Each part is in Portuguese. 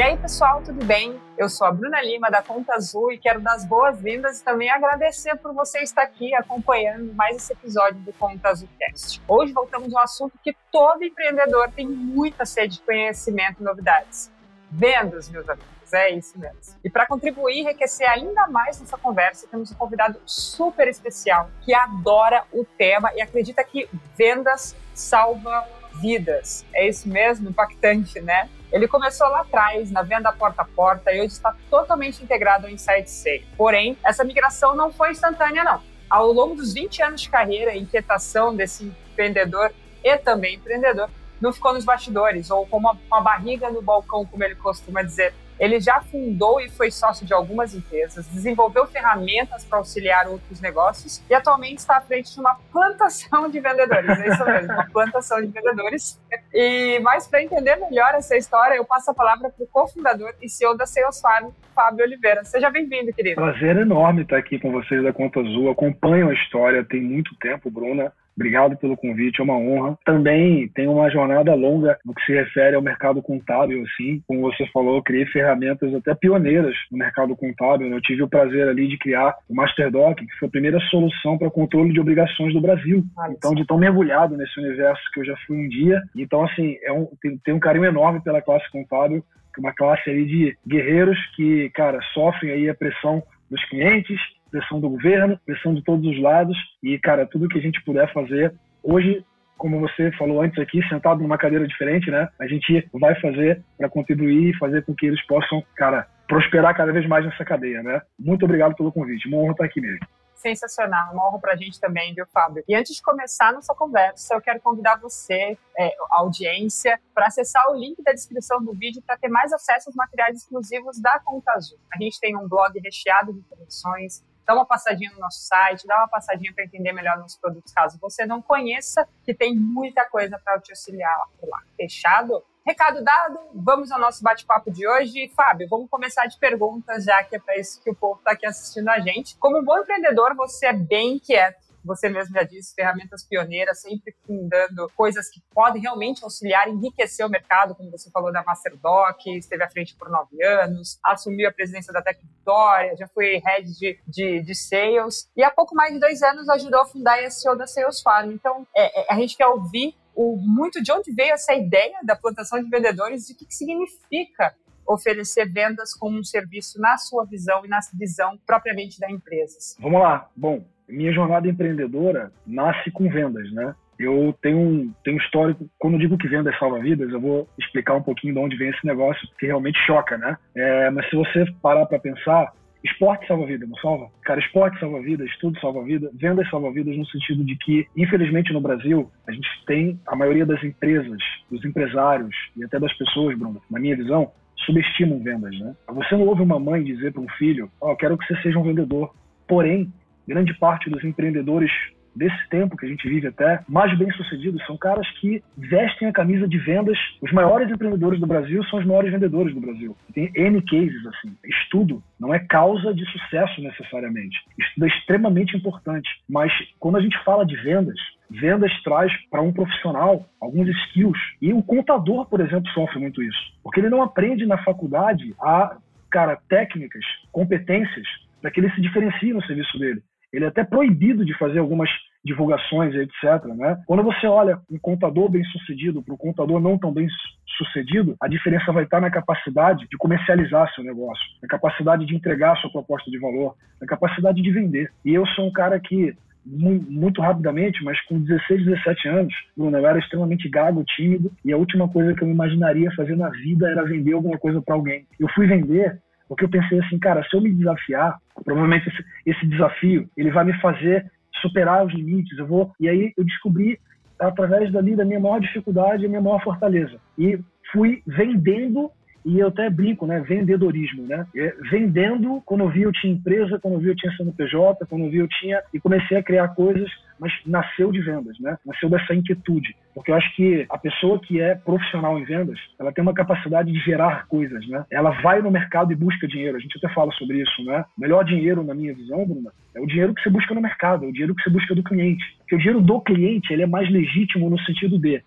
E aí, pessoal, tudo bem? Eu sou a Bruna Lima, da Conta Azul, e quero dar as boas-vindas e também agradecer por você estar aqui acompanhando mais esse episódio do Conta Azul Cast. Hoje voltamos a um assunto que todo empreendedor tem muita sede de conhecimento e novidades. Vendas, meus amigos, é isso mesmo. E para contribuir e enriquecer ainda mais nessa conversa, temos um convidado super especial que adora o tema e acredita que vendas salva vidas. É isso mesmo? Impactante, né? Ele começou lá atrás, na venda porta a porta, e hoje está totalmente integrado ao Insight Sale. Porém, essa migração não foi instantânea, não. Ao longo dos 20 anos de carreira e inquietação desse vendedor e também empreendedor, não ficou nos bastidores, ou com uma, uma barriga no balcão, como ele costuma dizer. Ele já fundou e foi sócio de algumas empresas, desenvolveu ferramentas para auxiliar outros negócios e atualmente está à frente de uma plantação de vendedores. É isso mesmo, uma plantação de vendedores. E mais para entender melhor essa história, eu passo a palavra para o cofundador e CEO da Sales Farm, Fábio Oliveira. Seja bem-vindo, querido. Prazer enorme estar aqui com vocês da Conta Azul. Acompanho a história tem muito tempo, Bruna. Obrigado pelo convite, é uma honra. Também tem uma jornada longa no que se refere ao mercado contábil, assim. Como você falou, eu criei ferramentas até pioneiras no mercado contábil. Né? Eu tive o prazer ali de criar o MasterDoc, que foi a primeira solução para controle de obrigações do Brasil. Então, de tão mergulhado nesse universo que eu já fui um dia. Então, assim, é um, tem, tem um carinho enorme pela classe contábil, é uma classe aí de guerreiros que, cara, sofrem aí a pressão dos clientes, pressão do governo, pressão de todos os lados e, cara, tudo que a gente puder fazer. Hoje, como você falou antes aqui, sentado numa cadeira diferente, né? A gente vai fazer para contribuir e fazer com que eles possam, cara, prosperar cada vez mais nessa cadeia, né? Muito obrigado pelo convite. Uma honra estar aqui mesmo sensacional, uma honra para a gente também, viu, Fábio? E antes de começar nossa conversa, eu quero convidar você, é, a audiência, para acessar o link da descrição do vídeo para ter mais acesso aos materiais exclusivos da Conta Azul. A gente tem um blog recheado de informações, dá uma passadinha no nosso site, dá uma passadinha para entender melhor nossos produtos, caso você não conheça, que tem muita coisa para te auxiliar lá. Fechado? Recado dado, vamos ao nosso bate-papo de hoje. Fábio, vamos começar de perguntas, já que é para isso que o povo está aqui assistindo a gente. Como um bom empreendedor, você é bem quieto você mesmo já disse, ferramentas pioneiras, sempre fundando coisas que podem realmente auxiliar, enriquecer o mercado, como você falou da MasterDoc, esteve à frente por nove anos, assumiu a presidência da Tec Vitória, já foi head de, de, de sales, e há pouco mais de dois anos ajudou a fundar a SEO da Sales Farm. Então, é, é, a gente quer ouvir o, muito de onde veio essa ideia da plantação de vendedores e o que, que significa oferecer vendas como um serviço na sua visão e na visão propriamente da empresa. Vamos lá. Bom, minha jornada empreendedora nasce com vendas, né? Eu tenho um, tenho histórico, quando eu digo que vendas salva vidas, eu vou explicar um pouquinho de onde vem esse negócio, que realmente choca, né? É, mas se você parar para pensar, esporte salva vida, não salva? Cara, esporte salva vidas, tudo salva vida, vendas salva vidas no sentido de que, infelizmente no Brasil, a gente tem a maioria das empresas, dos empresários e até das pessoas, Bruno, na minha visão, subestimam vendas, né? Você não ouve uma mãe dizer para um filho, ó, oh, quero que você seja um vendedor. Porém, grande parte dos empreendedores desse tempo que a gente vive até, mais bem sucedidos, são caras que vestem a camisa de vendas. Os maiores empreendedores do Brasil são os maiores vendedores do Brasil. Tem N cases assim. Estudo não é causa de sucesso necessariamente. Estudo é extremamente importante. Mas quando a gente fala de vendas, vendas traz para um profissional alguns skills. E o contador, por exemplo, sofre muito isso. Porque ele não aprende na faculdade a, cara, técnicas, competências para que ele se diferencie no serviço dele ele é até proibido de fazer algumas divulgações, etc. Né? Quando você olha um contador bem sucedido para um contador não tão bem sucedido, a diferença vai estar na capacidade de comercializar seu negócio, na capacidade de entregar sua proposta de valor, na capacidade de vender. E eu sou um cara que muito rapidamente, mas com 16, 17 anos, Bruno, eu era extremamente gago, tímido, e a última coisa que eu imaginaria fazer na vida era vender alguma coisa para alguém. Eu fui vender porque eu pensei assim, cara, se eu me desafiar, provavelmente esse, esse desafio, ele vai me fazer superar os limites. Eu vou e aí eu descobri através dali da minha maior dificuldade, a minha maior fortaleza. E fui vendendo e eu até brinco, né? Vendedorismo, né? É, vendendo, quando eu vi eu tinha empresa, quando eu vi eu tinha CNPJ, quando eu vi eu tinha... E comecei a criar coisas, mas nasceu de vendas, né? Nasceu dessa inquietude. Porque eu acho que a pessoa que é profissional em vendas, ela tem uma capacidade de gerar coisas, né? Ela vai no mercado e busca dinheiro. A gente até fala sobre isso, né? O melhor dinheiro, na minha visão, Bruna, é o dinheiro que você busca no mercado, é o dinheiro que você busca do cliente. Porque o dinheiro do cliente, ele é mais legítimo no sentido de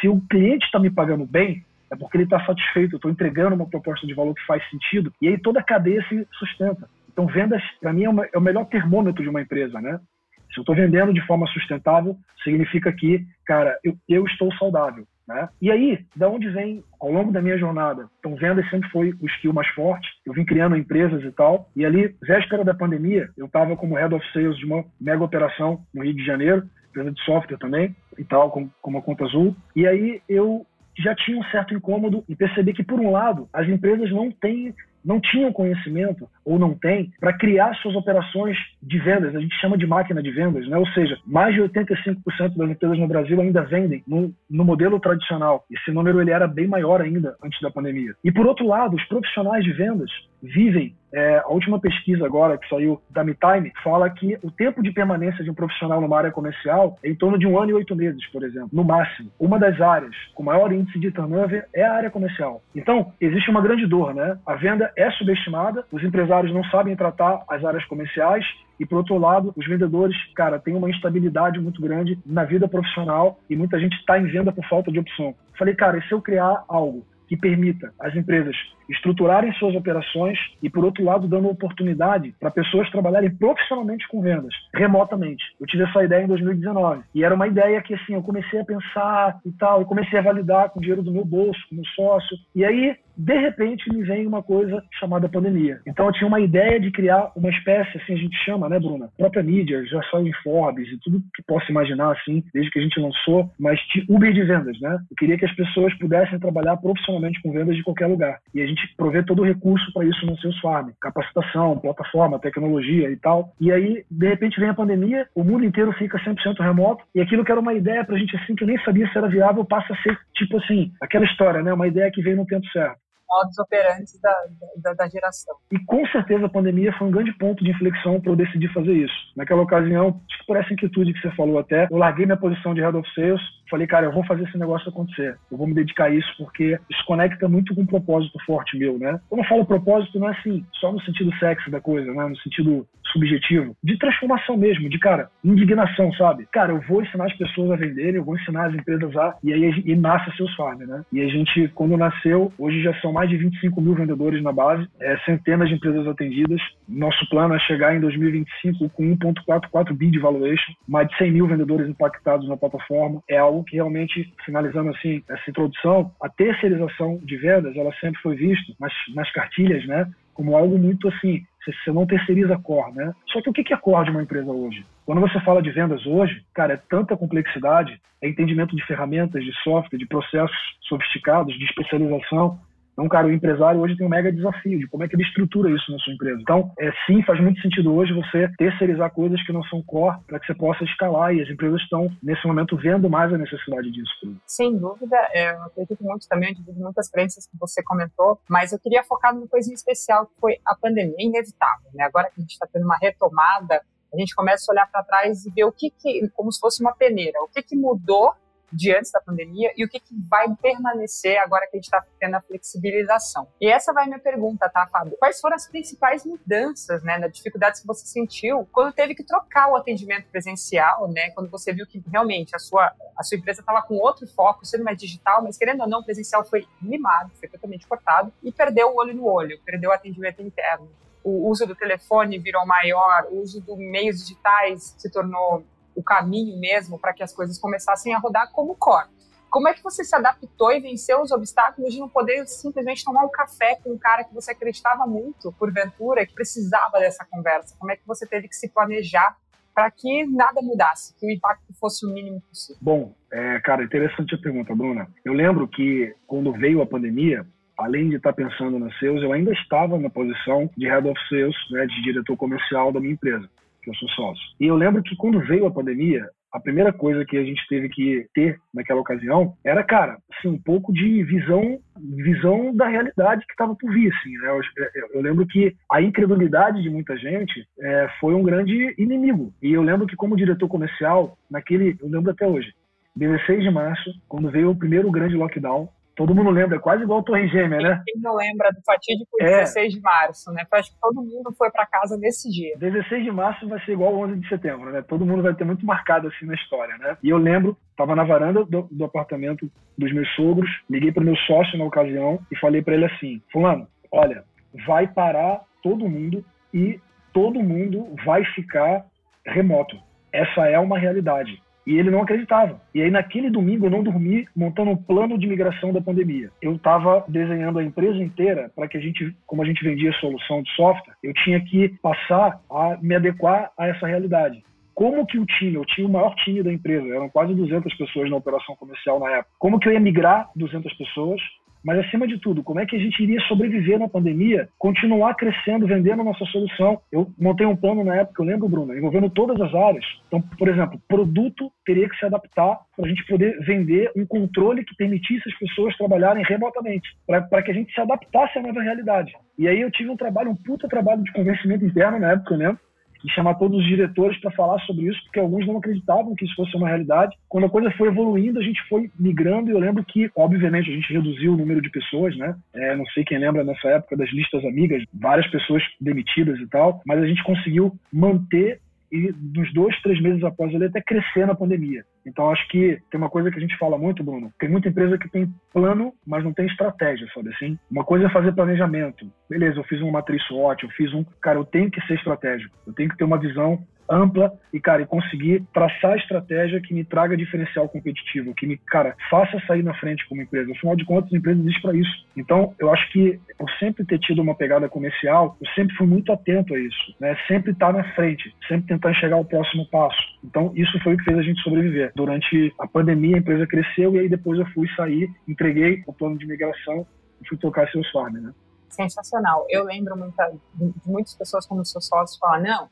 se o cliente está me pagando bem, é porque ele está satisfeito, eu estou entregando uma proposta de valor que faz sentido, e aí toda a cadeia se sustenta. Então, vendas, para mim, é, uma, é, o melhor termômetro de uma empresa, né? Se eu estou vendendo de forma sustentável, significa que, cara, eu, eu estou saudável. Né? E aí, da onde vem, ao longo da minha jornada, então vendas sempre foi o skill mais forte, eu vim criando empresas e tal, e ali, véspera da pandemia, eu estava como Head of Sales de uma mega operação no Rio de Janeiro, empresa de software também, e tal, como, como a Conta Azul, e aí eu já tinha um certo incômodo e percebi que, por um lado, as empresas não têm não tinham conhecimento ou não têm para criar suas operações de vendas. A gente chama de máquina de vendas, né? Ou seja, mais de 85% das empresas no Brasil ainda vendem no, no modelo tradicional. Esse número ele era bem maior ainda antes da pandemia. E por outro lado, os profissionais de vendas vivem é, a última pesquisa agora que saiu da MeTime fala que o tempo de permanência de um profissional numa área comercial é em torno de um ano e oito meses, por exemplo, no máximo. Uma das áreas com maior índice de turnover é a área comercial. Então, existe uma grande dor, né? A venda é subestimada, os empresários não sabem tratar as áreas comerciais e, por outro lado, os vendedores, cara, têm uma instabilidade muito grande na vida profissional e muita gente está em venda por falta de opção. Falei, cara, e se eu criar algo que permita às empresas estruturarem suas operações e, por outro lado, dando oportunidade para pessoas trabalharem profissionalmente com vendas, remotamente. Eu tive essa ideia em 2019 e era uma ideia que, assim, eu comecei a pensar e tal, e comecei a validar com o dinheiro do meu bolso, com o meu sócio. E aí, de repente, me vem uma coisa chamada pandemia. Então, eu tinha uma ideia de criar uma espécie, assim a gente chama, né, Bruna? Própria mídia, já saiu em Forbes e tudo que possa imaginar, assim, desde que a gente lançou, mas Uber de vendas, né? Eu queria que as pessoas pudessem trabalhar profissionalmente com vendas de qualquer lugar. E a gente gente provê todo o recurso para isso no seus farm, capacitação, plataforma, tecnologia e tal. E aí, de repente, vem a pandemia, o mundo inteiro fica 100% remoto, e aquilo que era uma ideia para a gente assim, que eu nem sabia se era viável, passa a ser tipo assim, aquela história, né? Uma ideia que veio no tempo certo modos operantes da, da, da, geração. E com certeza a pandemia foi um grande ponto de inflexão para eu decidir fazer isso. Naquela ocasião, que por essa inquietude que você falou até, eu larguei minha posição de Head of Sales, falei, cara, eu vou fazer esse negócio acontecer. Eu vou me dedicar a isso porque isso conecta muito com um propósito forte meu, né? Quando eu falo propósito, não é assim, só no sentido sexy da coisa, né? No sentido subjetivo, de transformação mesmo, de, cara, indignação, sabe? Cara, eu vou ensinar as pessoas a venderem, eu vou ensinar as empresas a... E aí e nasce seus farms, né? E a gente, quando nasceu, hoje já são mais de 25 mil vendedores na base, é, centenas de empresas atendidas. Nosso plano é chegar em 2025 com 1,44 bi de valuation, mais de 100 mil vendedores impactados na plataforma. É algo que realmente, finalizando assim essa introdução, a terceirização de vendas, ela sempre foi vista nas, nas cartilhas, né? Como algo muito assim, você não terceiriza core, né? Só que o que é core de uma empresa hoje? Quando você fala de vendas hoje, cara, é tanta complexidade, é entendimento de ferramentas, de software, de processos sofisticados, de especialização, então, cara, o empresário hoje tem um mega desafio de como é que ele estrutura isso na sua empresa. Então, é, sim, faz muito sentido hoje você terceirizar coisas que não são core para que você possa escalar e as empresas estão, nesse momento, vendo mais a necessidade disso. Sem dúvida, é, eu acredito muito também, eu divido muitas crenças que você comentou, mas eu queria focar numa coisa especial que foi a pandemia, inevitável, né? Agora que a gente está tendo uma retomada, a gente começa a olhar para trás e ver o que, que, como se fosse uma peneira, o que, que mudou de antes da pandemia e o que, que vai permanecer agora que a gente está tendo a flexibilização. E essa vai minha pergunta, tá, Fábio? Quais foram as principais mudanças, né, na dificuldades que você sentiu quando teve que trocar o atendimento presencial, né, quando você viu que realmente a sua, a sua empresa estava com outro foco, sendo mais digital, mas querendo ou não, o presencial foi limado, foi totalmente cortado e perdeu o olho no olho, perdeu o atendimento interno. O uso do telefone virou maior, o uso dos meios digitais se tornou o caminho mesmo para que as coisas começassem a rodar como core. Como é que você se adaptou e venceu os obstáculos de não poder simplesmente tomar um café com um cara que você acreditava muito, porventura, que precisava dessa conversa? Como é que você teve que se planejar para que nada mudasse, que o impacto fosse o mínimo possível? Bom, é, cara, interessante a pergunta, Bruna. Eu lembro que quando veio a pandemia, além de estar pensando na sales, eu ainda estava na posição de head of sales, né, de diretor comercial da minha empresa que eu sou sócio. E eu lembro que quando veio a pandemia, a primeira coisa que a gente teve que ter naquela ocasião era, cara, assim, um pouco de visão visão da realidade que estava por vir. Assim, né? eu, eu, eu, lembro que a incredulidade de muita gente é, foi um grande inimigo. E eu lembro que, como diretor comercial, naquele, eu lembro até hoje, 16 de março, quando veio o primeiro grande lockdown, Todo mundo lembra, é quase igual a Torre Gêmea, né? Quem não lembra do fatídico é. 16 de março, né? Eu acho que todo mundo foi para casa nesse dia. 16 de março vai ser igual ao 11 de setembro, né? Todo mundo vai ter muito marcado assim na história, né? E eu lembro, estava na varanda do, do, apartamento dos meus sogros, liguei para o meu sócio na ocasião e falei para ele assim: Fulano, olha, vai parar todo mundo e todo mundo vai ficar remoto. Essa é uma realidade. E ele não acreditava. E aí, naquele domingo, eu não dormi montando um plano de migração da pandemia. Eu estava desenhando a empresa inteira para que a gente, como a gente vendia solução de software, eu tinha que passar a me adequar a essa realidade como que o time, eu tinha o maior time da empresa, eram quase 200 pessoas na operação comercial na época, como que eu ia migrar 200 pessoas mas, acima de tudo, como é que a gente iria sobreviver na pandemia, continuar crescendo, vendendo nossa solução? Eu montei um plano na época, eu lembro, Bruno, envolvendo todas as áreas. Então, por exemplo, produto teria que se adaptar para a gente poder vender um controle que permitisse as pessoas trabalharem remotamente, para que a gente se adaptasse à nova realidade. E aí eu tive um trabalho, um puta trabalho de convencimento interno na época, eu lembro, e chamar todos os diretores para falar sobre isso, porque alguns não acreditavam que isso fosse uma realidade. Quando a coisa foi evoluindo, a gente foi migrando e eu lembro que, obviamente, a gente reduziu o número de pessoas, né? É, não sei quem lembra nessa época das listas amigas, várias pessoas demitidas e tal, mas a gente conseguiu manter e dos dois, três meses após ele até crescer na pandemia. Então acho que tem uma coisa que a gente fala muito, Bruno. Tem muita empresa que tem plano, mas não tem estratégia, sabe assim? Uma coisa é fazer planejamento. Beleza, eu fiz uma matriz SWOT, eu fiz um. Cara, eu tenho que ser estratégico. Eu tenho que ter uma visão ampla e, cara, e conseguir traçar a estratégia que me traga diferencial competitivo, que me, cara, faça sair na frente como empresa. Afinal de contas, a empresa existe para isso. Então, eu acho que por sempre ter tido uma pegada comercial, eu sempre fui muito atento a isso, né? Sempre estar tá na frente, sempre tentar enxergar o próximo passo. Então, isso foi o que fez a gente sobreviver. Durante a pandemia, a empresa cresceu e aí depois eu fui sair, entreguei o plano de migração e fui tocar seus farm, né? Sensacional. Eu lembro muita, de muitas pessoas como seus sócios falar, não,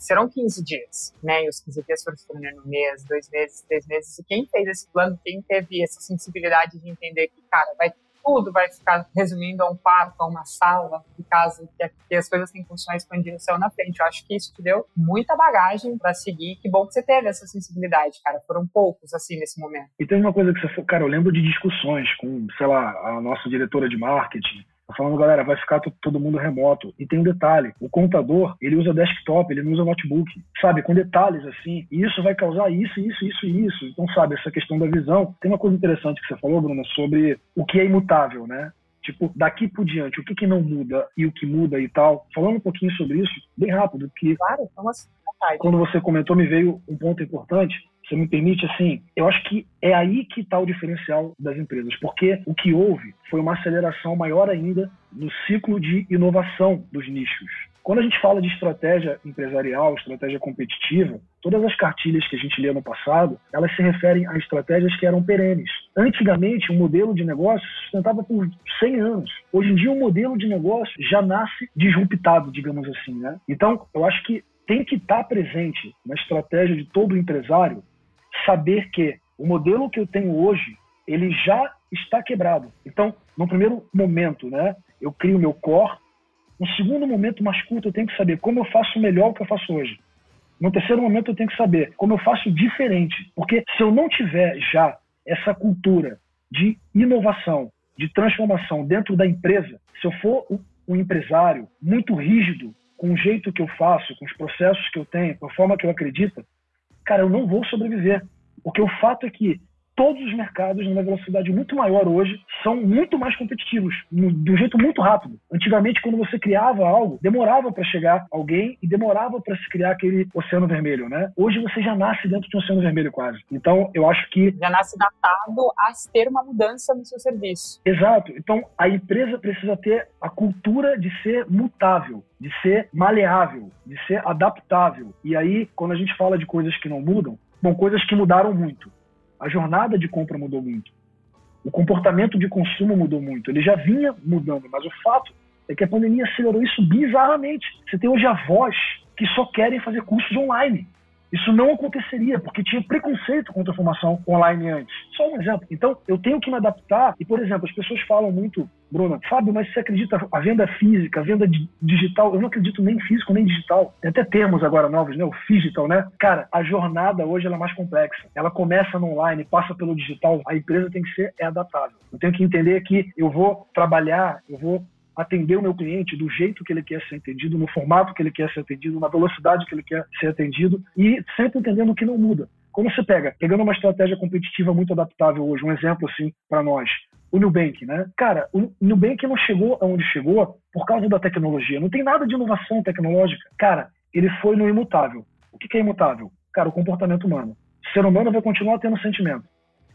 serão 15 dias, né? E os 15 dias foram se tornando um mês, dois meses, três meses. E quem fez esse plano, quem teve essa sensibilidade de entender que, cara, vai tudo vai ficar resumindo a um quarto, a uma sala de casa, que, as coisas têm funções expandidas céu na frente. Eu acho que isso te deu muita bagagem para seguir. Que bom que você teve essa sensibilidade, cara. Foram poucos, assim, nesse momento. E tem uma coisa que você... Cara, eu lembro de discussões com, sei lá, a nossa diretora de marketing, falando, galera, vai ficar todo mundo remoto. E tem um detalhe: o contador, ele usa desktop, ele não usa notebook, sabe? Com detalhes assim. E isso vai causar isso, isso, isso e isso. Então, sabe, essa questão da visão. Tem uma coisa interessante que você falou, Bruno, sobre o que é imutável, né? Tipo, daqui por diante, o que, que não muda e o que muda e tal. Falando um pouquinho sobre isso, bem rápido, que. Claro, assim, quando você comentou, me veio um ponto importante você me permite, assim, eu acho que é aí que está o diferencial das empresas, porque o que houve foi uma aceleração maior ainda no ciclo de inovação dos nichos. Quando a gente fala de estratégia empresarial, estratégia competitiva, todas as cartilhas que a gente lê no passado, elas se referem a estratégias que eram perenes. Antigamente, um modelo de negócio sustentava por 100 anos. Hoje em dia, um modelo de negócio já nasce disruptado, digamos assim, né? Então, eu acho que tem que estar presente na estratégia de todo empresário saber que o modelo que eu tenho hoje, ele já está quebrado. Então, no primeiro momento, né, eu crio meu core. No segundo momento mais curto, eu tenho que saber como eu faço melhor o que eu faço hoje. No terceiro momento, eu tenho que saber como eu faço diferente. Porque se eu não tiver já essa cultura de inovação, de transformação dentro da empresa, se eu for um empresário muito rígido com o jeito que eu faço, com os processos que eu tenho, com a forma que eu acredito, cara, eu não vou sobreviver. Porque o fato é que todos os mercados, numa velocidade muito maior hoje, são muito mais competitivos, de um jeito muito rápido. Antigamente, quando você criava algo, demorava para chegar alguém e demorava para se criar aquele oceano vermelho, né? Hoje você já nasce dentro de um oceano vermelho quase. Então, eu acho que... Já nasce datado a ter uma mudança no seu serviço. Exato. Então, a empresa precisa ter a cultura de ser mutável, de ser maleável, de ser adaptável. E aí, quando a gente fala de coisas que não mudam, bom, coisas que mudaram muito. A jornada de compra mudou muito. O comportamento de consumo mudou muito. Ele já vinha mudando, mas o fato é que a pandemia acelerou isso bizarramente. Você tem hoje avós que só querem fazer cursos online. Isso não aconteceria, porque tinha preconceito contra a formação online antes. Só um exemplo. Então, eu tenho que me adaptar. E, por exemplo, as pessoas falam muito, Bruna, Fábio, mas você acredita a venda física, a venda digital? Eu não acredito nem físico, nem digital. Tem até termos agora novos, né? O digital, né? Cara, a jornada hoje é mais complexa. Ela começa no online, passa pelo digital. A empresa tem que ser adaptável. Eu tenho que entender que eu vou trabalhar, eu vou atender o meu cliente do jeito que ele quer ser atendido, no formato que ele quer ser atendido, na velocidade que ele quer ser atendido e sempre entendendo que não muda. Quando você pega, pegando uma estratégia competitiva muito adaptável hoje, um exemplo assim para nós, o Nubank, né? Cara, o Nubank não chegou aonde chegou por causa da tecnologia. Não tem nada de inovação tecnológica. Cara, ele foi no imutável. O que é imutável? Cara, o comportamento humano. O ser humano vai continuar tendo sentimento.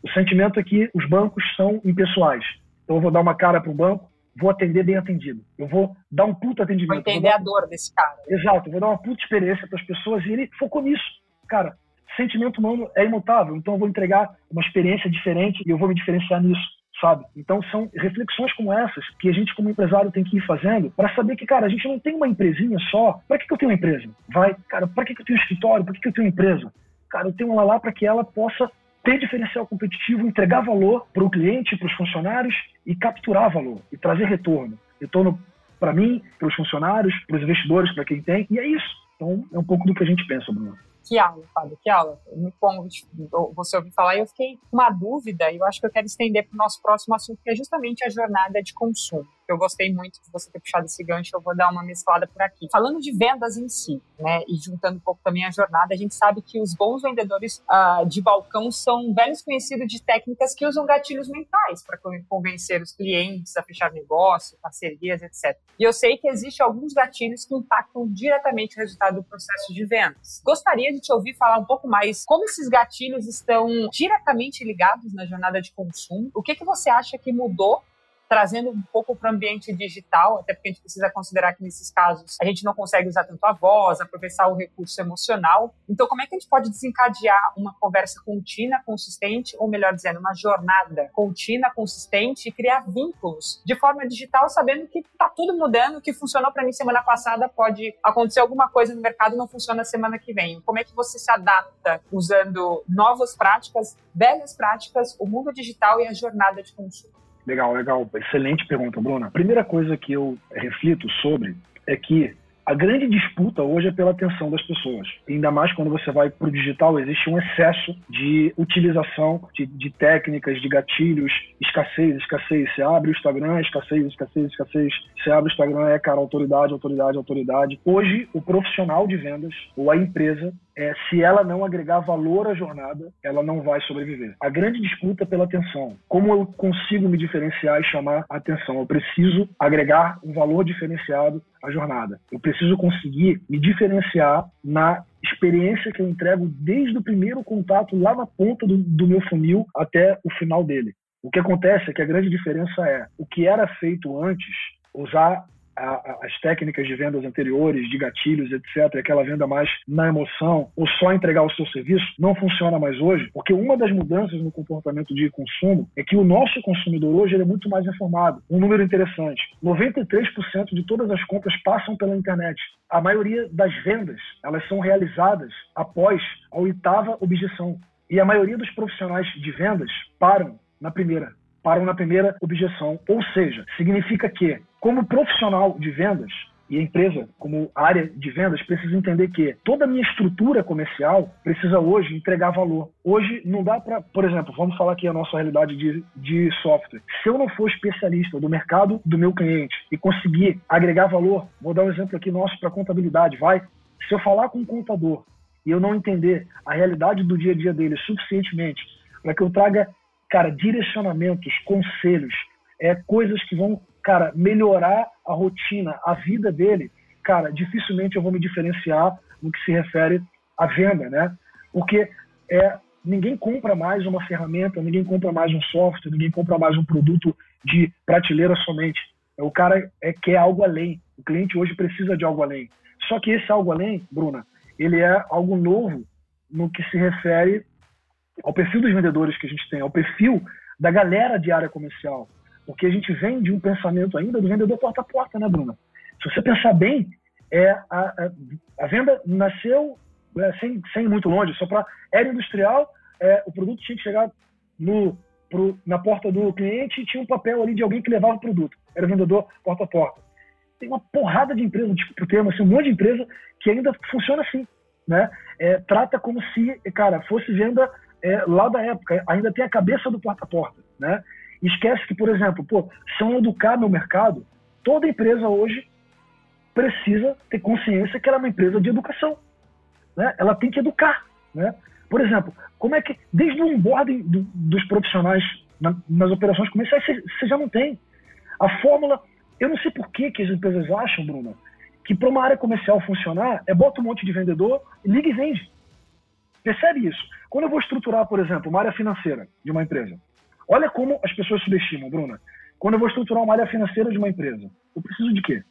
O sentimento é que os bancos são impessoais. Então eu vou dar uma cara para o banco, vou atender bem atendido. Eu vou dar um puto atendimento. Vou entender vou dar... a dor desse cara. Exato, eu vou dar uma puta experiência para as pessoas e ele focou nisso. Cara, sentimento humano é imutável, então eu vou entregar uma experiência diferente e eu vou me diferenciar nisso. Sabe? Então são reflexões como essas que a gente como empresário tem que ir fazendo para saber que, cara, a gente não tem uma empresinha só. Para que, que eu tenho uma empresa? Vai, cara, para que, que eu tenho um escritório? Para que, que eu tenho uma empresa? Cara, eu tenho uma lá para que ela possa ter diferencial competitivo, entregar valor para o cliente, para os funcionários e capturar valor e trazer retorno. Retorno para mim, para os funcionários, para os investidores, para quem tem. E é isso. Então, é um pouco do que a gente pensa, Bruno. Que aula, Fábio, que aula. Muito bom você ouvir falar. E eu fiquei com uma dúvida, e eu acho que eu quero estender para o nosso próximo assunto, que é justamente a jornada de consumo eu gostei muito de você ter puxado esse gancho, eu vou dar uma mesclada por aqui. Falando de vendas em si, né, e juntando um pouco também a jornada, a gente sabe que os bons vendedores uh, de balcão são velhos conhecidos de técnicas que usam gatilhos mentais para convencer os clientes a fechar negócio, parcerias, etc. E eu sei que existem alguns gatilhos que impactam diretamente o resultado do processo de vendas. Gostaria de te ouvir falar um pouco mais como esses gatilhos estão diretamente ligados na jornada de consumo. O que, que você acha que mudou trazendo um pouco para o ambiente digital, até porque a gente precisa considerar que nesses casos a gente não consegue usar tanto a voz, aproveitar o recurso emocional. Então, como é que a gente pode desencadear uma conversa contínua, consistente, ou melhor dizendo, uma jornada contínua, consistente e criar vínculos de forma digital, sabendo que está tudo mudando, que funcionou para mim semana passada pode acontecer alguma coisa no mercado não funciona semana que vem. Como é que você se adapta usando novas práticas, velhas práticas, o mundo digital e a jornada de consumo? Legal, legal. Excelente pergunta, Bruna. A primeira coisa que eu reflito sobre é que a grande disputa hoje é pela atenção das pessoas. Ainda mais quando você vai para o digital, existe um excesso de utilização de, de, técnicas, de gatilhos, escassez, escassez. Você abre o Instagram, escassez, escassez, escassez. Você abre o Instagram, é, cara, autoridade, autoridade, autoridade. Hoje, o profissional de vendas ou a empresa é, se ela não agregar valor à jornada, ela não vai sobreviver. A grande disputa é pela atenção. Como eu consigo me diferenciar e chamar atenção? Eu preciso agregar um valor diferenciado à jornada. Eu preciso conseguir me diferenciar na experiência que eu entrego desde o primeiro contato lá na ponta do, do meu funil até o final dele. O que acontece é que a grande diferença é o que era feito antes, usar a, as técnicas de vendas anteriores, de gatilhos, etc., aquela venda mais na emoção, ou só entregar o seu serviço, não funciona mais hoje, porque uma das mudanças no comportamento de consumo é que o nosso consumidor hoje é muito mais informado. Um número interessante: 93% de todas as compras passam pela internet. A maioria das vendas elas são realizadas após a oitava objeção. E a maioria dos profissionais de vendas param na primeira param na primeira objeção. Ou seja, significa que, como profissional de vendas, e a empresa, como área de vendas, precisa entender que toda a minha estrutura comercial precisa hoje entregar valor. Hoje não dá para, por exemplo, vamos falar aqui a nossa realidade de, de software. Se eu não for especialista do mercado do meu cliente e conseguir agregar valor, vou dar um exemplo aqui nosso para contabilidade, vai. Se eu falar com um contador e eu não entender a realidade do dia a dia dele suficientemente para que eu traga cara, direcionamentos, conselhos, é, coisas que vão, cara, melhorar a rotina, a vida dele, cara, dificilmente eu vou me diferenciar no que se refere à venda, né? Porque é, ninguém compra mais uma ferramenta, ninguém compra mais um software, ninguém compra mais um produto de prateleira somente. O cara é, quer algo além. O cliente hoje precisa de algo além. Só que esse algo além, Bruna, ele é algo novo no que se refere ao perfil dos vendedores que a gente tem, ao perfil da galera de área comercial. Porque a gente vem de um pensamento ainda do vendedor porta a porta, né, Bruna? Se você pensar bem, é a, a, a venda nasceu é, sem, sem muito longe, só para era industrial, é, o produto tinha que chegar no, pro, na porta do cliente e tinha um papel ali de alguém que levava o produto. Era vendedor porta a porta. Tem uma porrada de empresa, tipo o termo, assim, um monte de empresa que ainda funciona assim. Né? É, trata como se, cara, fosse venda é, lá da época. Ainda tem a cabeça do porta a porta. Né? Esquece que, por exemplo, pô, se eu educar meu mercado, toda empresa hoje precisa ter consciência que ela é uma empresa de educação. Né? Ela tem que educar. Né? Por exempo, como é que, desde o onboarding do, dos profissionais na, nas operações comerciais, você já não tem. A fórmula, eu não sei por que, que as empresas acham, Bruno, que para uma área comercial funcionar, é bota um monte de vendedor, liga e vende. Percebe isso? Quando eu vou estruturar, por exemplo, uma área financeira de uma empresa, olha como as pessoas subestimam, Bruna. Quando eu vou estruturar uma área financeira de uma empresa, eu preciso de quê?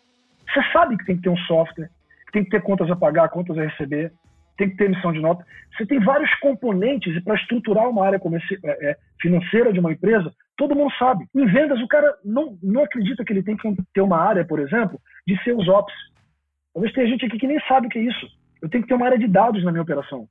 Você sabe que tem que ter um software, que tem que ter contas a pagar, contas a receber, tem que ter emissão de nota. Você tem vários componentes e para estruturar uma área é, é, financeira de uma empresa, todo mundo sabe. Em vendas, o cara não, não acredita que ele tem que ter uma área, por exemplo, de seus ops. Talvez tenha gente aqui que nem sabe o que é isso. Eu tenho que ter uma área de dados na minha operação.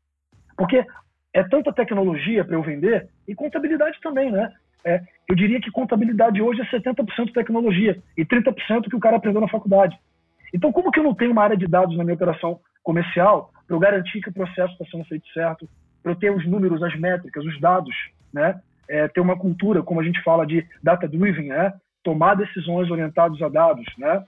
Porque é tanta tecnologia para eu vender e contabilidade também, né? É, eu diria que contabilidade hoje é 70% tecnologia e 30% que o cara aprendeu na faculdade. Então, como que eu não tenho uma área de dados na minha operação comercial para eu garantir que o processo está sendo feito certo, para eu ter os números, as métricas, os dados, né? É, ter uma cultura, como a gente fala de data-driven, né? tomar decisões orientadas a dados, né?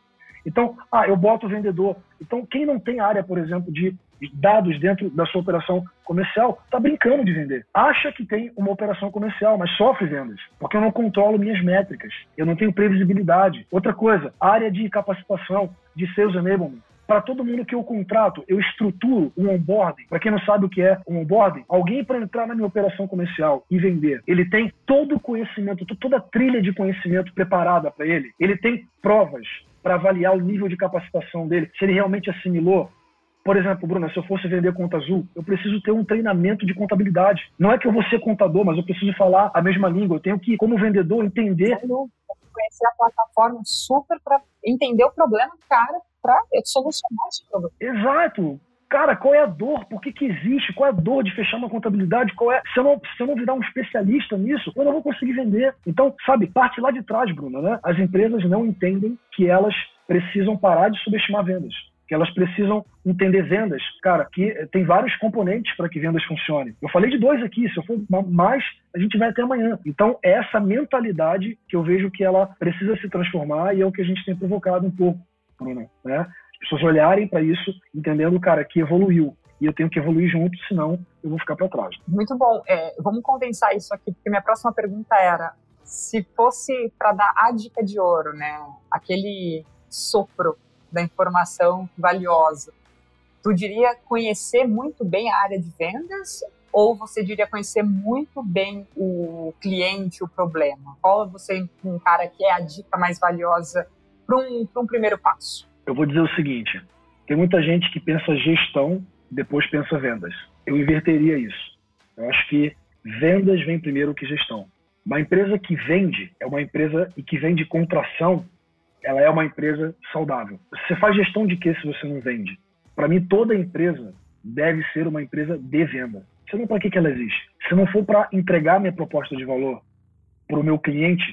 Então, ah, eu boto o vendedor. Então, quem não tem área, por exemplo, de dados dentro da sua operação comercial, está brincando de vender. Acha que tem uma operação comercial, mas sofre vendas, porque eu não controlo minhas métricas, eu não tenho previsibilidade. Outra coisa, área de capacitação, de sales enablement. Para todo mundo que eu contrato, eu estruturo um onboarding. Para quem não sabe o que é um onboarding, alguém para entrar na minha operação comercial e vender, ele tem todo o conhecimento, toda a trilha de conhecimento preparada para ele. Ele tem provas para avaliar o nível de capacitação dele, se ele realmente assimilou por exemplo, Bruna, se eu fosse vender conta azul, eu preciso ter um treinamento de contabilidade. Não é que eu vou ser contador, mas eu preciso falar a mesma língua. Eu tenho que, como vendedor, entender. Conhecer a plataforma super para entender o problema do cara para solucionar esse problema. Exato. Cara, qual é a dor? Por que, que existe? Qual é a dor de fechar uma contabilidade? Qual é? Se eu, não, se eu não virar um especialista nisso, eu não vou conseguir vender. Então, sabe, parte lá de trás, Bruna, né? As empresas não entendem que elas precisam parar de subestimar vendas que elas precisam entender vendas. Cara, que tem vários componentes para que vendas funcionem. Eu falei de dois aqui, se eu for mais, a gente vai até amanhã. Então, é essa mentalidade que eu vejo que ela precisa se transformar e é o que a gente tem provocado um pouco, Bruno, né? As pessoas olharem para isso, entendendo, cara, que evoluiu. E eu tenho que evoluir junto, senão eu vou ficar para trás. Muito bom. É, vamos condensar isso aqui, porque minha próxima pergunta era: se fosse para dar a dica de ouro, né? Aquele sopro da informação valiosa. Tu diria conhecer muito bem a área de vendas ou você diria conhecer muito bem o cliente, o problema? Qual você um cara que é a dica mais valiosa para um, um primeiro passo? Eu vou dizer o seguinte: tem muita gente que pensa gestão, depois pensa vendas. Eu inverteria isso. Eu acho que vendas vem primeiro que gestão. Uma empresa que vende é uma empresa e que vende com tração ela é uma empresa saudável. Você faz gestão de que se você não vende? Para mim, toda empresa deve ser uma empresa de venda. Senão, para que, que ela existe? Se não for para entregar minha proposta de valor para o meu cliente,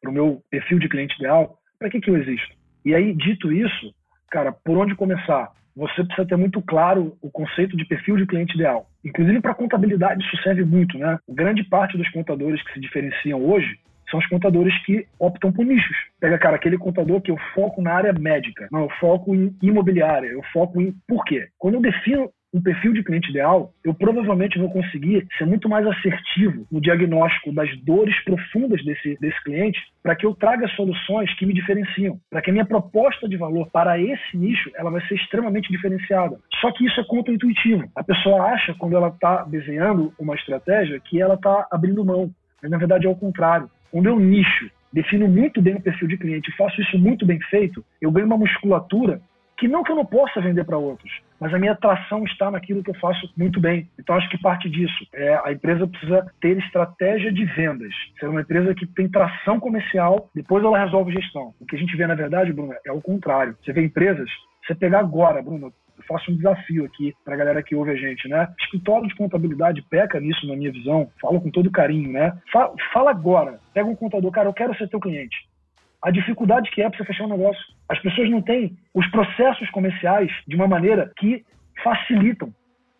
para o meu perfil de cliente ideal, para que, que eu existo? E aí, dito isso, cara, por onde começar? Você precisa ter muito claro o conceito de perfil de cliente ideal. Inclusive, para contabilidade, isso serve muito, né? Grande parte dos contadores que se diferenciam hoje são os contadores que optam por nichos. Pega, cara, aquele contador que eu foco na área médica, não, eu foco em imobiliária, eu foco em. Por quê? Quando eu defino um perfil de cliente ideal, eu provavelmente vou conseguir ser muito mais assertivo no diagnóstico das dores profundas desse, desse cliente para que eu traga soluções que me diferenciam, para que a minha proposta de valor para esse nicho ela vai ser extremamente diferenciada. Só que isso é contra-intuitivo. A pessoa acha, quando ela está desenhando uma estratégia, que ela está abrindo mão. Mas, na verdade, é o contrário. Quando eu nicho, defino muito bem o perfil de cliente faço isso muito bem feito, eu ganho uma musculatura que não que eu não possa vender para outros, mas a minha atração está naquilo que eu faço muito bem. Então acho que parte disso. É, a empresa precisa ter estratégia de vendas. Ser uma empresa que tem tração comercial, depois ela resolve gestão. O que a gente vê, na verdade, Bruno, é o contrário. Você vê empresas, você pegar agora, Bruno, faço um desafio aqui para a galera que ouve a gente, né? Escritório de contabilidade peca nisso, na minha visão. Falo com todo carinho, né? Fala, fala agora. Pega um contador, cara, eu quero ser teu cliente. A dificuldade que é para você fechar um negócio. As pessoas não têm os processos comerciais de uma maneira que facilitam.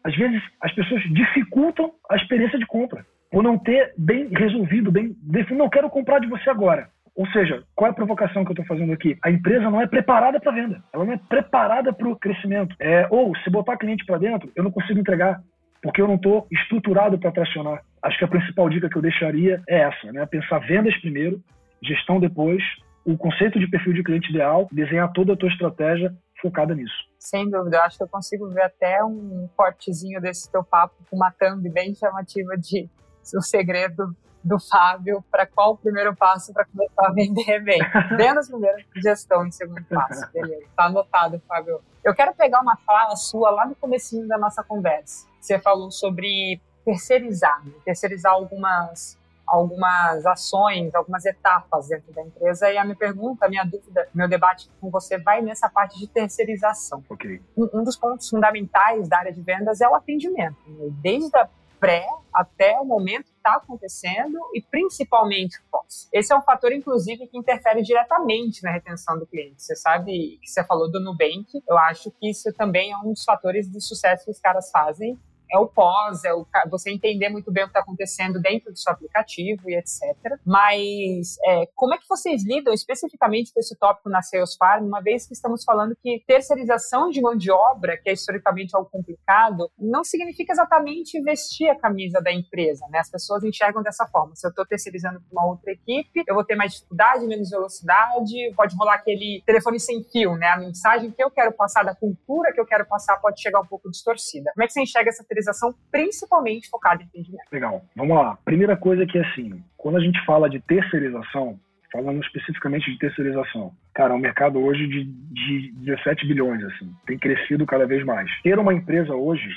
Às vezes, as pessoas dificultam a experiência de compra por não ter bem resolvido, bem definido. Não quero comprar de você agora. Ou seja, qual é a provocação que eu estou fazendo aqui? A empresa não é preparada para venda, ela não é preparada para o crescimento. É, ou, se botar cliente para dentro, eu não consigo entregar, porque eu não estou estruturado para tracionar. Acho que a principal dica que eu deixaria é essa, né? Pensar vendas primeiro, gestão depois, o conceito de perfil de cliente ideal, desenhar toda a tua estratégia focada nisso. Sem dúvida, eu acho que eu consigo ver até um cortezinho desse teu papo com uma thumb bem chamativa de o segredo do Fábio para qual o primeiro passo para começar a vender bem. Vendas primeiro, gestão em segundo passo. Beleza, tá anotado, Fábio. Eu quero pegar uma fala sua lá no comecinho da nossa conversa. Você falou sobre terceirizar, né? terceirizar algumas algumas ações, algumas etapas dentro da empresa. E a minha pergunta, a minha dúvida, meu debate com você vai nessa parte de terceirização. Okay. Um, um dos pontos fundamentais da área de vendas é o atendimento. Né? Desde a pré até o momento que está acontecendo e principalmente pós. Esse é um fator, inclusive, que interfere diretamente na retenção do cliente. Você sabe que você falou do Nubank, eu acho que isso também é um dos fatores de sucesso que os caras fazem é o pós, é o, você entender muito bem o que está acontecendo dentro do seu aplicativo e etc. Mas é, como é que vocês lidam especificamente com esse tópico na Sales Farm, uma vez que estamos falando que terceirização de mão de obra, que é historicamente algo complicado, não significa exatamente vestir a camisa da empresa, né? As pessoas enxergam dessa forma. Se eu estou terceirizando para uma outra equipe, eu vou ter mais dificuldade, menos velocidade, pode rolar aquele telefone sem fio, né? A mensagem que eu quero passar da cultura que eu quero passar pode chegar um pouco distorcida. Como é que você enxerga essa terceirização principalmente focada em atendimento. Legal. Vamos lá. Primeira coisa que é assim, quando a gente fala de terceirização, falando especificamente de terceirização, cara, é um mercado hoje de, de 17 bilhões, assim, tem crescido cada vez mais. Ter uma empresa hoje,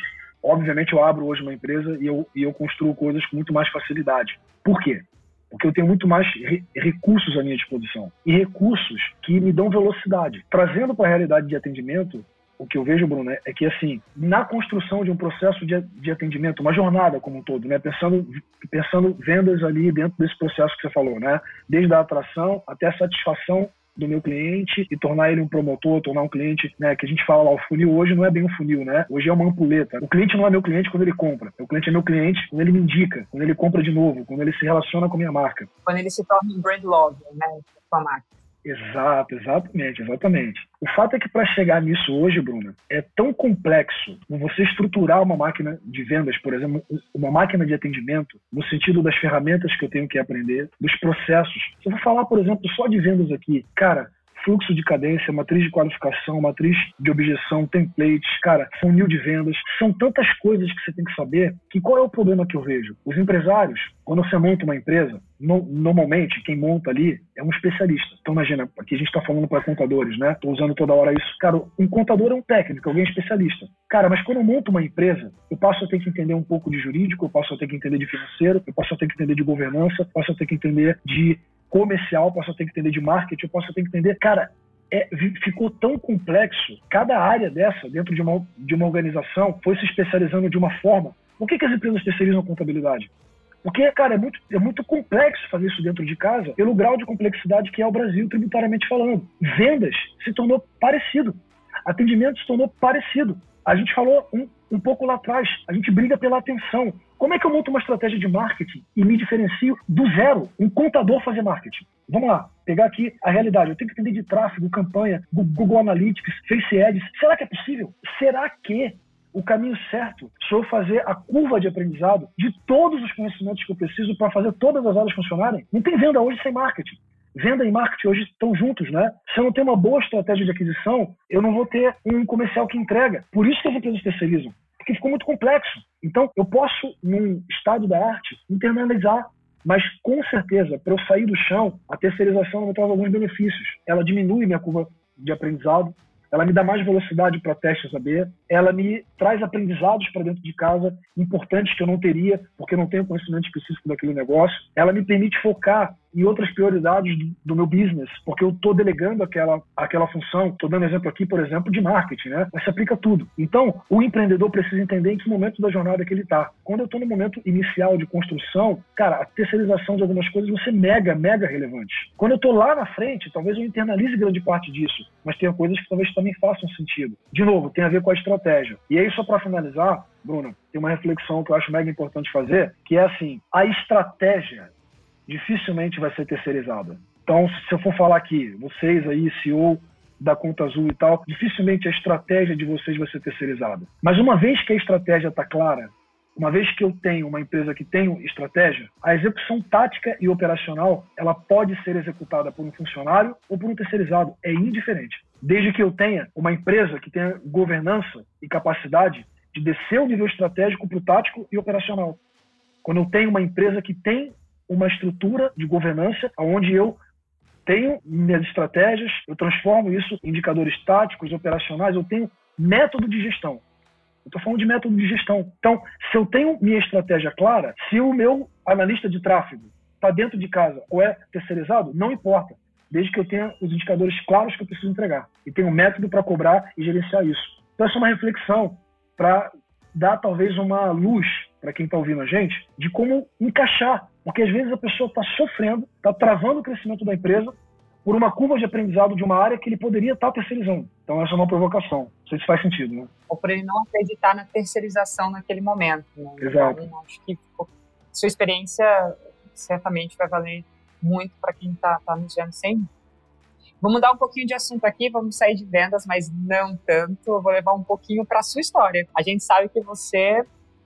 obviamente eu abro hoje uma empresa e eu, e eu construo coisas com muito mais facilidade. Por quê? porque eu tenho muito mais re recursos à minha disposição e recursos que me dão velocidade. Trazendo para a realidade de atendimento, o que eu vejo, Bruno, é que assim, na construção de um processo de, de atendimento, uma jornada como um todo, né? Pensando, pensando vendas ali dentro desse processo que você falou, né? Desde a atração até a satisfação do meu cliente e tornar ele um promotor, tornar um cliente, né, que a gente fala lá, o funil hoje não é bem um funil, né? Hoje é uma ampuleta. O cliente não é meu cliente quando ele compra. O cliente é meu cliente quando ele me indica, quando ele compra de novo, quando ele se relaciona com a minha marca. Quando ele se torna um brand love, né, com a marca. Exato, exatamente, exatamente. O fato é que para chegar nisso hoje, Bruno, é tão complexo você estruturar uma máquina de vendas, por exemplo, uma máquina de atendimento, no sentido das ferramentas que eu tenho que aprender, dos processos. Se eu vou falar, por exemplo, só de vendas aqui, cara, fluxo de cadência, matriz de qualificação, matriz de objeção, templates, cara, funil de vendas. São tantas coisas que você tem que saber que qual é o problema que eu vejo? Os empresários, quando você monta uma empresa, no, normalmente quem monta ali é um especialista. Então imagina, aqui a gente está falando para contadores, né? Estou usando toda hora isso. Cara, um contador é um técnico, alguém é especialista. Cara, mas quando eu monto uma empresa, eu passo a ter que entender um pouco de jurídico, eu passo a ter que entender de financeiro, eu passo a ter que entender de governança, eu passo a ter que entender de comercial, posso ter que entender de marketing, eu posso ter que entender. Cara, é, ficou tão complexo. Cada área dessa, dentro de uma, de uma organização, foi se especializando de uma forma. Por que, que as empresas terceirizam a contabilidade? Porque, cara, é muito, é muito complexo fazer isso dentro de casa, pelo grau de complexidade que é o Brasil, tributariamente falando. Vendas se tornou parecido. Atendimento se tornou parecido. A gente falou um, um pouco lá atrás, a gente briga pela atenção. Como é que eu monto uma estratégia de marketing e me diferencio do zero? Um contador fazer marketing. Vamos lá, pegar aqui a realidade. Eu tenho que entender de tráfego, campanha, Google Analytics, Face Ads. Será que é possível? Será que o caminho certo sou fazer a curva de aprendizado de todos os conhecimentos que eu preciso para fazer todas as áreas funcionarem? Não tem venda hoje sem marketing. Venda e marketing hoje estão juntos, né? Se eu não tenho uma boa estratégia de aquisição, eu não vou ter um comercial que entrega. Por isso que as empresas terceirizam porque ficou muito complexo. Então, eu posso, num estado da arte, internalizar, mas com certeza, para eu sair do chão, a terceirização me traz alguns benefícios. Ela diminui minha curva de aprendizado, ela me dá mais velocidade para testes AB, ela me traz aprendizados para dentro de casa importantes que eu não teria, porque não tenho conhecimento específico daquele negócio. Ela me permite focar em outras prioridades do meu business, porque eu estou delegando aquela, aquela função. Estou dando exemplo aqui, por exemplo, de marketing, né? Mas se aplica tudo. Então, o empreendedor precisa entender em que momento da jornada que ele está. Quando eu estou no momento inicial de construção, cara, a terceirização de algumas coisas vai ser mega, mega relevante. Quando eu estou lá na frente, talvez eu internalize grande parte disso, mas tem coisas que talvez também façam sentido. De novo, tem a ver com a estratégia. E aí, só para finalizar, Bruno, tem uma reflexão que eu acho mega importante fazer, que é assim, a estratégia dificilmente vai ser terceirizada. Então, se eu for falar aqui, vocês aí, CEO da Conta Azul e tal, dificilmente a estratégia de vocês vai ser terceirizada. Mas uma vez que a estratégia está clara, uma vez que eu tenho uma empresa que tem estratégia, a execução tática e operacional ela pode ser executada por um funcionário ou por um terceirizado, é indiferente. Desde que eu tenha uma empresa que tenha governança e capacidade de descer o nível estratégico para o tático e operacional. Quando eu tenho uma empresa que tem uma estrutura de governança onde eu tenho minhas estratégias, eu transformo isso em indicadores táticos, operacionais, eu tenho método de gestão. Eu estou falando de método de gestão. Então, se eu tenho minha estratégia clara, se o meu analista de tráfego está dentro de casa ou é terceirizado, não importa, desde que eu tenha os indicadores claros que eu preciso entregar e tenha um método para cobrar e gerenciar isso. Então, essa é uma reflexão para dar talvez uma luz para quem está ouvindo a gente de como encaixar, porque às vezes a pessoa está sofrendo, está travando o crescimento da empresa por uma curva de aprendizado de uma área que ele poderia estar tá terceirizando. Então essa é uma provocação. Não sei se faz sentido, né? Ou para ele não acreditar na terceirização naquele momento. Né? Exato. Então, acho que sua experiência certamente vai valer muito para quem está tá nos vendo sem Vamos mudar um pouquinho de assunto aqui, vamos sair de vendas, mas não tanto. Eu vou levar um pouquinho para a sua história. A gente sabe que você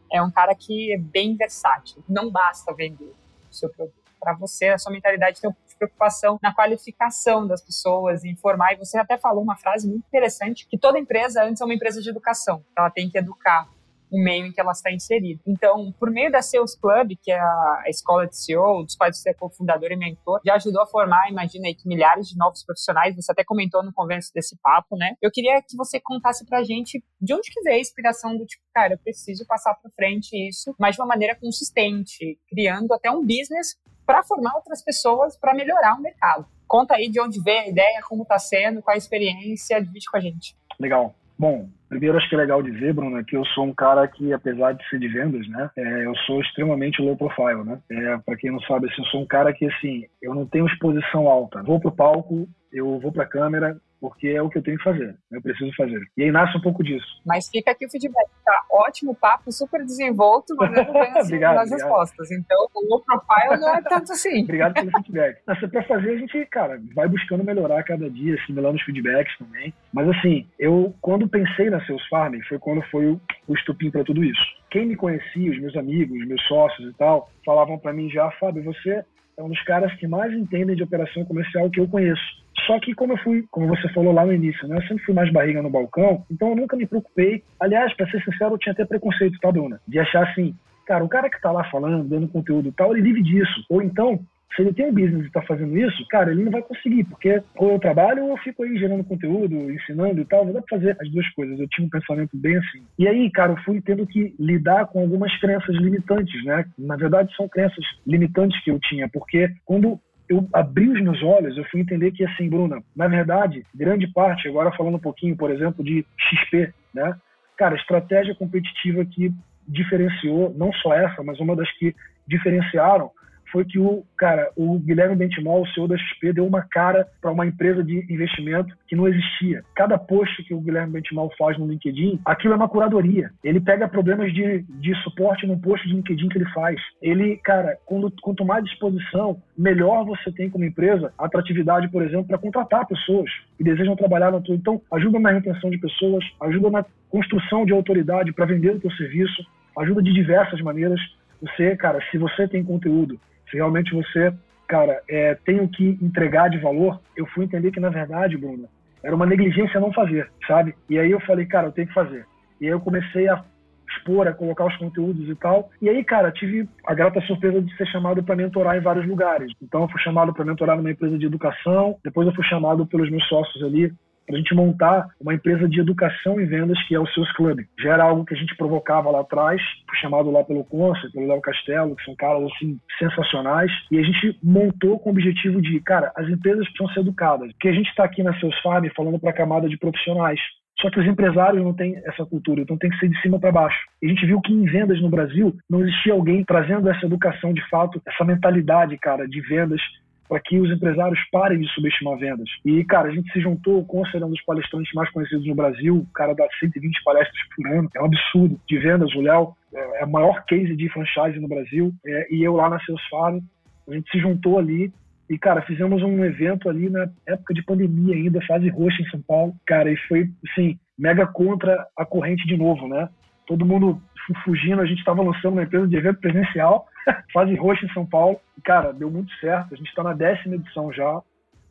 é um cara que é bem versátil. Não basta vender seu produto. Para você, a sua mentalidade tem preocupação na qualificação das pessoas, em informar. E você até falou uma frase muito interessante, que toda empresa antes é uma empresa de educação. Ela tem que educar o meio em que ela está inserida. Então, por meio da Sales Club, que é a escola de CEO, dos quais você é cofundador e mentor, já ajudou a formar, imagina aí, que milhares de novos profissionais, você até comentou no converso desse papo, né? Eu queria que você contasse pra gente de onde que veio a inspiração do tipo, cara, eu preciso passar para frente isso, mas de uma maneira consistente, criando até um business para formar outras pessoas para melhorar o mercado. Conta aí de onde veio a ideia, como está sendo, qual a experiência, divide com a gente. Legal. Bom, primeiro acho que é legal dizer, Bruno, que eu sou um cara que, apesar de ser de vendas, né, é, eu sou extremamente low profile, né? É, para quem não sabe, assim, eu sou um cara que, assim, eu não tenho exposição alta. Vou pro palco, eu vou pra câmera, porque é o que eu tenho que fazer, eu preciso fazer. E aí nasce um pouco disso. Mas fica aqui o feedback, tá? Ótimo papo, super desenvolto, mas eu não assim, nas respostas. Então, o low profile não é tanto assim. obrigado pelo feedback. Mas para fazer, a gente, cara, vai buscando melhorar cada dia, assimilando os feedbacks também. Mas assim, eu, quando pensei na Seus Farming, foi quando foi o, o estupim para tudo isso. Quem me conhecia, os meus amigos, os meus sócios e tal, falavam para mim já, Fábio, você é um dos caras que mais entendem de operação comercial que eu conheço. Só que como eu fui, como você falou lá no início, né, eu sempre fui mais barriga no balcão, então eu nunca me preocupei. Aliás, para ser sincero, eu tinha até preconceito, tá, Bruna? De achar assim, cara, o cara que tá lá falando, dando conteúdo e tal, ele vive disso. Ou então, se ele tem um business e está fazendo isso, cara, ele não vai conseguir, porque ou eu trabalho ou eu fico aí gerando conteúdo, ensinando e tal, não dá pra fazer as duas coisas. Eu tinha um pensamento bem assim. E aí, cara, eu fui tendo que lidar com algumas crenças limitantes, né? Na verdade, são crenças limitantes que eu tinha, porque quando eu abri os meus olhos, eu fui entender que, assim, Bruna, na verdade, grande parte, agora falando um pouquinho, por exemplo, de XP, né? Cara, estratégia competitiva que diferenciou, não só essa, mas uma das que diferenciaram foi que o cara, o Guilherme Bentimol, o CEO da XP, deu uma cara para uma empresa de investimento que não existia. Cada post que o Guilherme Bentimol faz no LinkedIn, aquilo é uma curadoria. Ele pega problemas de, de suporte num post de LinkedIn que ele faz. Ele, cara, quando, quanto mais disposição, melhor você tem como empresa atratividade, por exemplo, para contratar pessoas que desejam trabalhar na tua. Então, ajuda na retenção de pessoas, ajuda na construção de autoridade para vender o teu serviço, ajuda de diversas maneiras. Você, cara, se você tem conteúdo se realmente você, cara, é, tem o que entregar de valor, eu fui entender que, na verdade, Bruno, era uma negligência não fazer, sabe? E aí eu falei, cara, eu tenho que fazer. E aí eu comecei a expor, a colocar os conteúdos e tal. E aí, cara, tive a grata surpresa de ser chamado para mentorar em vários lugares. Então, eu fui chamado para mentorar numa empresa de educação, depois eu fui chamado pelos meus sócios ali para a gente montar uma empresa de educação e vendas que é o Seus Club. Já era algo que a gente provocava lá atrás, chamado lá pelo Conce, pelo Léo Castelo, que são caras assim sensacionais, e a gente montou com o objetivo de, cara, as empresas precisam ser educadas, porque a gente está aqui na Seus Farm falando para a camada de profissionais. Só que os empresários não têm essa cultura, então tem que ser de cima para baixo. E a gente viu que em vendas no Brasil não existia alguém trazendo essa educação de fato, essa mentalidade, cara, de vendas para que os empresários parem de subestimar vendas. E, cara, a gente se juntou, o Concer é dos palestrantes mais conhecidos no Brasil, o cara dá 120 palestras por ano, é um absurdo de vendas, o Léo. É, é o maior case de franchise no Brasil, é, e eu lá na Seus Farm, a gente se juntou ali. E, cara, fizemos um evento ali na época de pandemia ainda, fase roxa em São Paulo, cara, e foi, assim, mega contra a corrente de novo, né? Todo mundo fugindo, a gente estava lançando uma empresa de evento presencial, fase roxa em São Paulo. E, cara, deu muito certo. A gente está na décima edição já.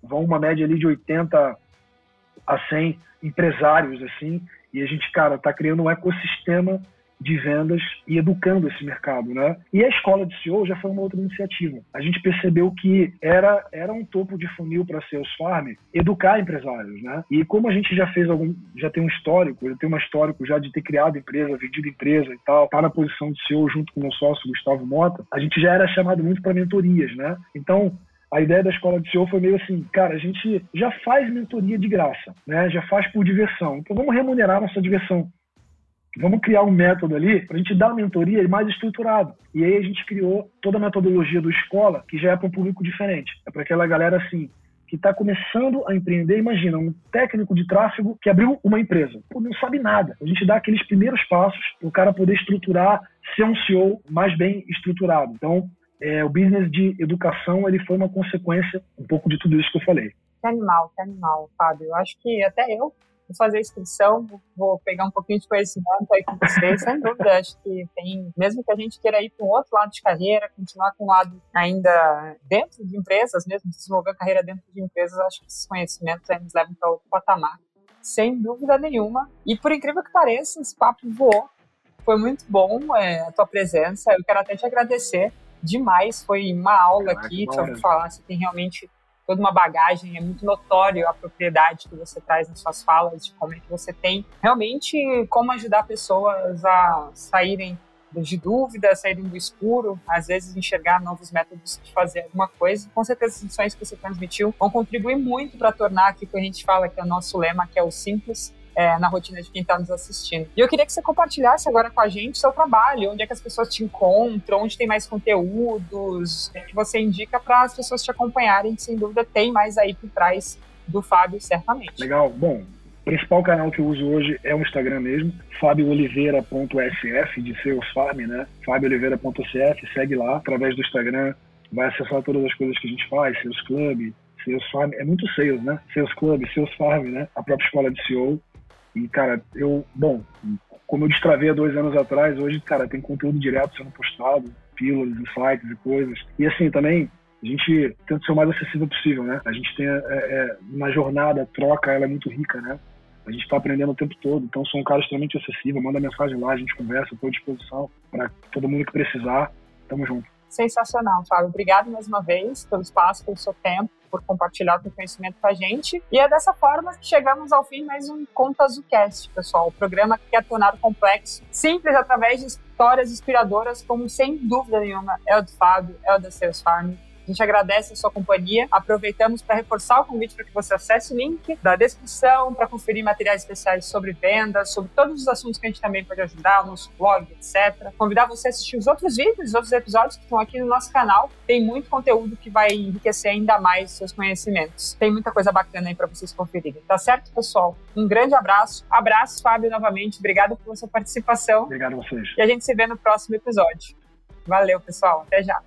Vão uma média ali de 80 a 100 empresários, assim. E a gente, cara, está criando um ecossistema de vendas e educando esse mercado, né? E a escola de CEO já foi uma outra iniciativa. A gente percebeu que era era um topo de funil para Sales Farm educar empresários, né? E como a gente já fez algum, já tem um histórico, eu tenho um histórico já de ter criado empresa, vendido empresa e tal, tá na posição de CEO junto com o meu sócio Gustavo Mota, a gente já era chamado muito para mentorias, né? Então a ideia da escola de CEO foi meio assim, cara, a gente já faz mentoria de graça, né? Já faz por diversão. Então vamos remunerar nossa diversão. Vamos criar um método ali para a gente dar mentoria mais estruturado. E aí a gente criou toda a metodologia do escola, que já é para um público diferente. É para aquela galera assim, que está começando a empreender. Imagina, um técnico de tráfego que abriu uma empresa. Pô, não sabe nada. A gente dá aqueles primeiros passos para o cara poder estruturar, ser um CEO mais bem estruturado. Então, é, o business de educação ele foi uma consequência um pouco de tudo isso que eu falei. Que animal, que animal, Fábio. Eu acho que até eu vou fazer a inscrição, vou pegar um pouquinho de conhecimento aí com vocês, sem dúvida. Acho que tem, mesmo que a gente queira ir para um outro lado de carreira, continuar com um lado ainda dentro de empresas, mesmo desenvolver a carreira dentro de empresas, acho que esses conhecimentos aí nos levam para outro patamar, sem dúvida nenhuma. E por incrível que pareça, esse papo voou. Foi muito bom é, a tua presença. Eu quero até te agradecer demais. Foi uma aula aqui, te ouvir falar. Você tem realmente toda uma bagagem, é muito notório a propriedade que você traz nas suas falas, de como é que você tem realmente como ajudar pessoas a saírem de dúvida, saírem do escuro, às vezes enxergar novos métodos de fazer alguma coisa. Com certeza, as lições que você transmitiu vão contribuir muito para tornar aquilo que a gente fala que é o nosso lema, que é o simples, é, na rotina de quem está nos assistindo. E eu queria que você compartilhasse agora com a gente seu trabalho, onde é que as pessoas te encontram, onde tem mais conteúdos, o que você indica para as pessoas te acompanharem, que sem dúvida tem mais aí por trás do Fábio, certamente. Legal. Bom, o principal canal que eu uso hoje é o Instagram mesmo, fabiooliveira.sf, de Sales Farm, né? fabiooliveira.sf, segue lá, através do Instagram, vai acessar todas as coisas que a gente faz, Sales Club, Sales Farm, é muito sales, né? Sales Club, Sales Farm, né? A própria escola de CEO. E, cara, eu, bom, como eu destravei há dois anos atrás, hoje, cara, tem conteúdo direto sendo postado, pílulas, insights e coisas. E, assim, também, a gente tenta ser o mais acessível possível, né? A gente tem, é, é, na jornada, a troca, ela é muito rica, né? A gente está aprendendo o tempo todo, então sou um cara extremamente acessível, manda mensagem lá, a gente conversa, estou à disposição para todo mundo que precisar. Tamo junto. Sensacional, Fábio. Obrigado mais uma vez pelo espaço, pelo seu tempo, por compartilhar o conhecimento com a gente. E é dessa forma que chegamos ao fim mais um Conta Azulcast, pessoal. O programa que quer tornar o complexo simples através de histórias inspiradoras, como sem dúvida nenhuma é o do Fábio, é o da Sales Farm a gente agradece a sua companhia. Aproveitamos para reforçar o convite para que você acesse o link da descrição para conferir materiais especiais sobre vendas, sobre todos os assuntos que a gente também pode ajudar, o nosso blog, etc. Convidar você a assistir os outros vídeos, os outros episódios que estão aqui no nosso canal. Tem muito conteúdo que vai enriquecer ainda mais seus conhecimentos. Tem muita coisa bacana aí para vocês conferirem. Tá certo, pessoal? Um grande abraço. Abraço, Fábio, novamente. Obrigado pela sua participação. Obrigado a vocês. E a gente se vê no próximo episódio. Valeu, pessoal. Até já.